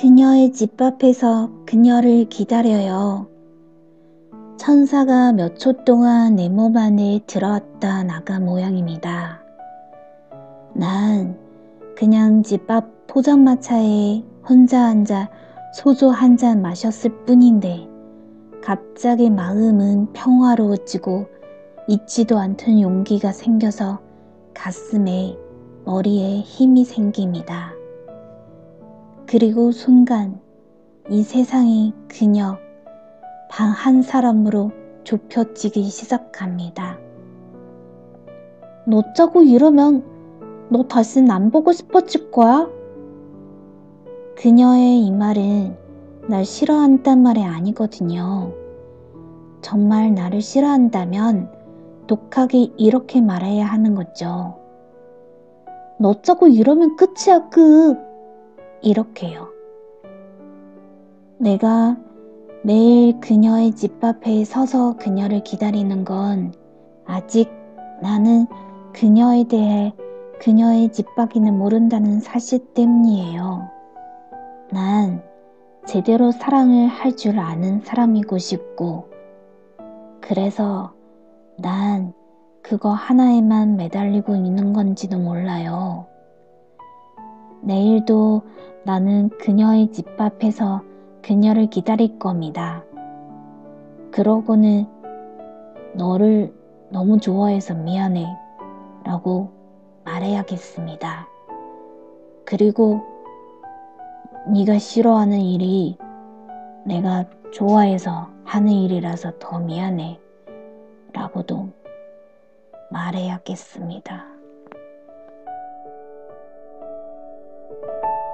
그녀의 집 앞에서 그녀를 기다려요. 천사가 몇 초 동안 내 몸 안에 들어왔다 나가 모양입니다. 난 그냥 집 앞 포장마차에 혼자 앉아 소주 한 잔 마셨을 뿐인데 갑자기 마음은 평화로워지고 잊지도 않던 용기가 생겨서 가슴에 머리에 힘이 생깁니다. 그리고 순간 이 세상이 그녀 방 한 사람으로 좁혀지기 시작합니다. 너 짜고 이러면 너 다시는 안 보고 싶어질 거야? 그녀의 이 말은 날 싫어한단 말이 아니거든요. 정말 나를 싫어한다면 독하게 이렇게 말해야 하는 거죠. 너 짜고 이러면 끝이야, 끝. 이렇게요. 내가 매일 그녀의 집 앞에 서서 그녀를 기다리는 건 아직 나는 그녀에 대해 그녀의 집 밖이는 모른다는 사실 때문이에요. 난 제대로 사랑을 할 줄 아는 사람이고 싶고, 그래서 난 그거 하나에만 매달리고 있는 건지도 몰라요. 내일도 나는 그녀의 집 앞에서 그녀를 기다릴 겁니다. 그러고는 너를 너무 좋아해서 미안해 라고 말해야겠습니다. 그리고 네가 싫어하는 일이 내가 좋아해서 하는 일이라서 더 미안해 라고도 말해야겠습니다. Thank you.